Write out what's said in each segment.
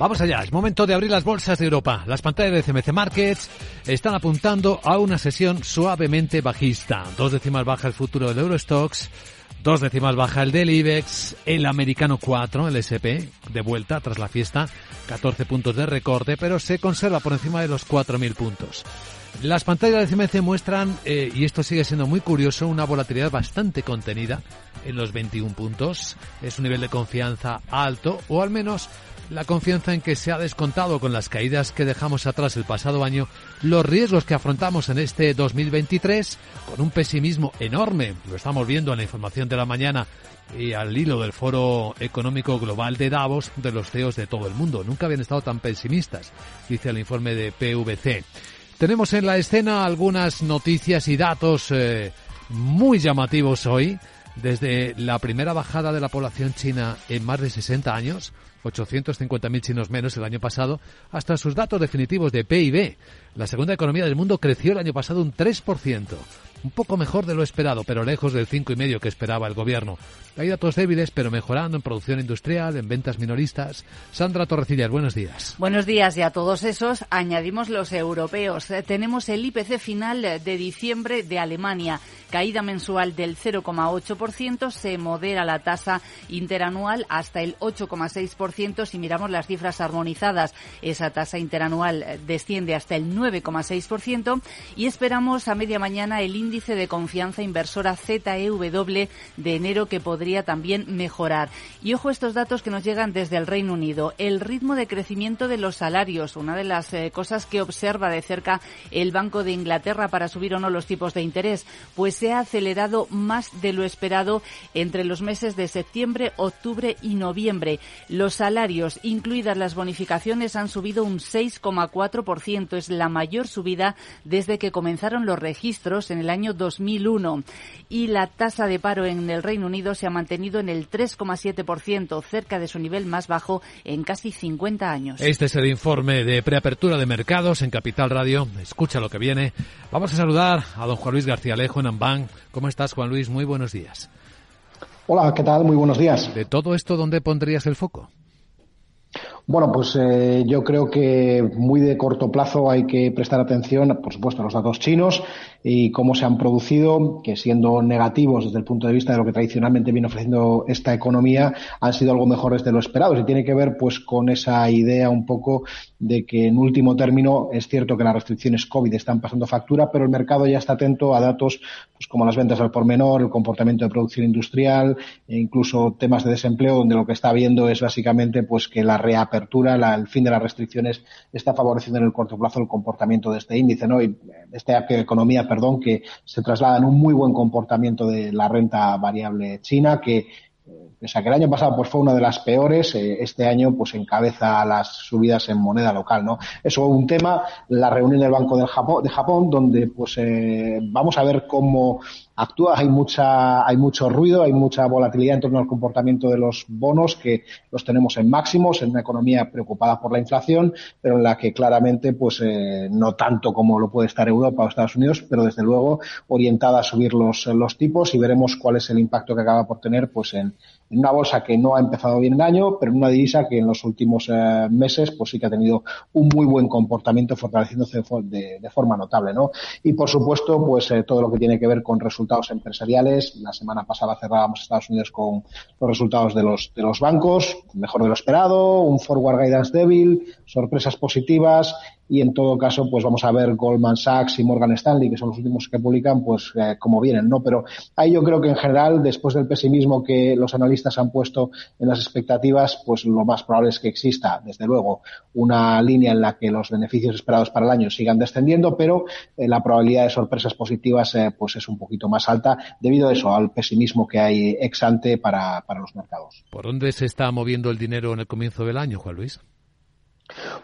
Vamos allá, es momento de abrir las bolsas de Europa. Las pantallas de CMC Markets están apuntando a una sesión suavemente bajista. Dos décimas baja el futuro del Eurostox, dos décimas baja el del IBEX, el americano 4, el SP, de vuelta tras la fiesta, 14 puntos de recorte, pero se conserva por encima de los 4.000 puntos. Las pantallas de CMC muestran, eh, y esto sigue siendo muy curioso, una volatilidad bastante contenida en los 21 puntos. Es un nivel de confianza alto, o al menos la confianza en que se ha descontado con las caídas que dejamos atrás el pasado año los riesgos que afrontamos en este 2023 con un pesimismo enorme. Lo estamos viendo en la información de la mañana y al hilo del Foro Económico Global de Davos de los CEOs de todo el mundo. Nunca habían estado tan pesimistas, dice el informe de PVC. Tenemos en la escena algunas noticias y datos eh, muy llamativos hoy. Desde la primera bajada de la población china en más de 60 años, 850.000 chinos menos el año pasado, hasta sus datos definitivos de PIB. La segunda economía del mundo creció el año pasado un 3% un poco mejor de lo esperado, pero lejos del cinco y medio que esperaba el gobierno. Hay datos débiles, pero mejorando en producción industrial, en ventas minoristas. Sandra Torrecillas, buenos días. Buenos días y a todos esos añadimos los europeos. Eh, tenemos el IPC final de diciembre de Alemania, caída mensual del 0,8%, se modera la tasa interanual hasta el 8,6% si miramos las cifras armonizadas. Esa tasa interanual eh, desciende hasta el 9,6% y esperamos a media mañana el índice índice de confianza inversora ZEW de enero que podría también mejorar. Y ojo estos datos que nos llegan desde el Reino Unido. El ritmo de crecimiento de los salarios, una de las eh, cosas que observa de cerca el Banco de Inglaterra para subir o no los tipos de interés, pues se ha acelerado más de lo esperado entre los meses de septiembre, octubre y noviembre. Los salarios, incluidas las bonificaciones, han subido un 6,4%. Es la mayor subida desde que comenzaron los registros en el año año 2001 y la tasa de paro en el Reino Unido se ha mantenido en el 3,7%, cerca de su nivel más bajo en casi 50 años. Este es el informe de preapertura de mercados en Capital Radio. Escucha lo que viene. Vamos a saludar a don Juan Luis García Alejo en Amban. ¿Cómo estás, Juan Luis? Muy buenos días. Hola, ¿qué tal? Muy buenos días. De todo esto, ¿dónde pondrías el foco? Bueno, pues eh, yo creo que muy de corto plazo hay que prestar atención, por supuesto, a los datos chinos y cómo se han producido, que siendo negativos desde el punto de vista de lo que tradicionalmente viene ofreciendo esta economía, han sido algo mejores de lo esperado. Y tiene que ver pues con esa idea un poco de que en último término es cierto que las restricciones COVID están pasando factura, pero el mercado ya está atento a datos pues como las ventas al por menor, el comportamiento de producción industrial e incluso temas de desempleo, donde lo que está viendo es básicamente pues que la reapertura, el fin de las restricciones está favoreciendo en el corto plazo el comportamiento de este índice, ¿no? Y esta economía perdón, que se traslada en un muy buen comportamiento de la renta variable china, que pese a que el año pasado pues fue una de las peores, eh, este año pues encabeza las subidas en moneda local, ¿no? Eso es un tema, la reunión del Banco del Japón, de Japón, donde pues eh, vamos a ver cómo actúa, hay mucha, hay mucho ruido, hay mucha volatilidad en torno al comportamiento de los bonos que los tenemos en máximos, en una economía preocupada por la inflación, pero en la que claramente pues eh, no tanto como lo puede estar Europa o Estados Unidos, pero desde luego orientada a subir los, los tipos y veremos cuál es el impacto que acaba por tener pues en, una bolsa que no ha empezado bien el año, pero en una divisa que en los últimos eh, meses pues sí que ha tenido un muy buen comportamiento fortaleciéndose de, de forma notable, ¿no? Y por supuesto, pues eh, todo lo que tiene que ver con resultados empresariales. La semana pasada cerrábamos Estados Unidos con los resultados de los, de los bancos, mejor de lo esperado, un forward guidance débil, sorpresas positivas y en todo caso pues vamos a ver Goldman Sachs y Morgan Stanley que son los últimos que publican pues eh, como vienen no pero ahí yo creo que en general después del pesimismo que los analistas han puesto en las expectativas pues lo más probable es que exista desde luego una línea en la que los beneficios esperados para el año sigan descendiendo pero eh, la probabilidad de sorpresas positivas eh, pues es un poquito más alta debido a eso al pesimismo que hay ex ante para, para los mercados ¿por dónde se está moviendo el dinero en el comienzo del año Juan Luis?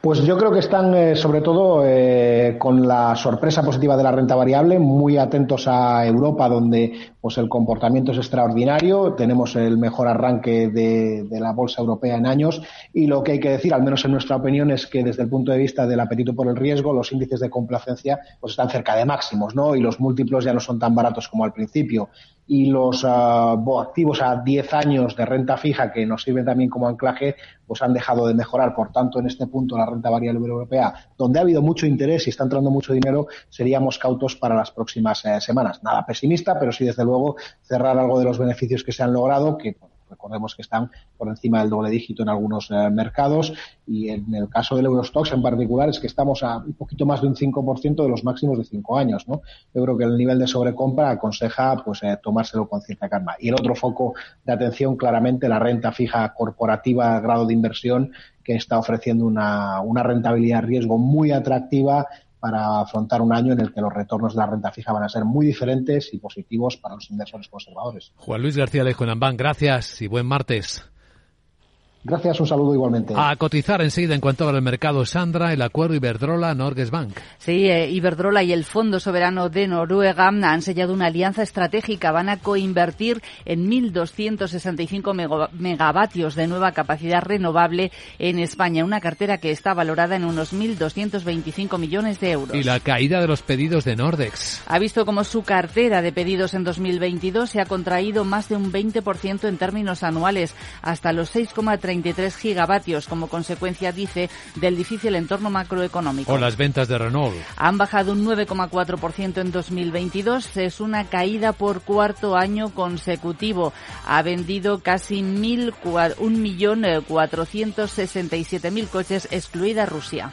Pues yo creo que están, eh, sobre todo, eh, con la sorpresa positiva de la renta variable, muy atentos a Europa, donde pues el comportamiento es extraordinario. Tenemos el mejor arranque de, de, la bolsa europea en años. Y lo que hay que decir, al menos en nuestra opinión, es que desde el punto de vista del apetito por el riesgo, los índices de complacencia pues están cerca de máximos, ¿no? Y los múltiplos ya no son tan baratos como al principio y los uh, activos a 10 años de renta fija que nos sirven también como anclaje, pues han dejado de mejorar. Por tanto, en este punto, la renta variable europea, donde ha habido mucho interés y está entrando mucho dinero, seríamos cautos para las próximas eh, semanas. Nada pesimista, pero sí, desde luego, cerrar algo de los beneficios que se han logrado, que Recordemos que están por encima del doble dígito en algunos eh, mercados y en el caso del Eurostox en particular es que estamos a un poquito más de un 5% de los máximos de cinco años, ¿no? Yo creo que el nivel de sobrecompra aconseja pues eh, tomárselo con cierta calma. Y el otro foco de atención claramente la renta fija corporativa grado de inversión que está ofreciendo una, una rentabilidad riesgo muy atractiva para afrontar un año en el que los retornos de la renta fija van a ser muy diferentes y positivos para los inversores conservadores. Juan Luis García Lejo en gracias y buen martes. Gracias, un saludo igualmente. A cotizar enseguida en cuanto al mercado, Sandra, el acuerdo Iberdrola-Norges Bank. Sí, eh, Iberdrola y el Fondo Soberano de Noruega han sellado una alianza estratégica. Van a coinvertir en 1.265 megavatios de nueva capacidad renovable en España, una cartera que está valorada en unos 1.225 millones de euros. Y la caída de los pedidos de Nordex. Ha visto como su cartera de pedidos en 2022 se ha contraído más de un 20% en términos anuales, hasta los 6,30 23 gigavatios como consecuencia, dice, del difícil entorno macroeconómico. O las ventas de Renault. Han bajado un 9,4% en 2022. Es una caída por cuarto año consecutivo. Ha vendido casi 1.467.000 coches, excluida Rusia.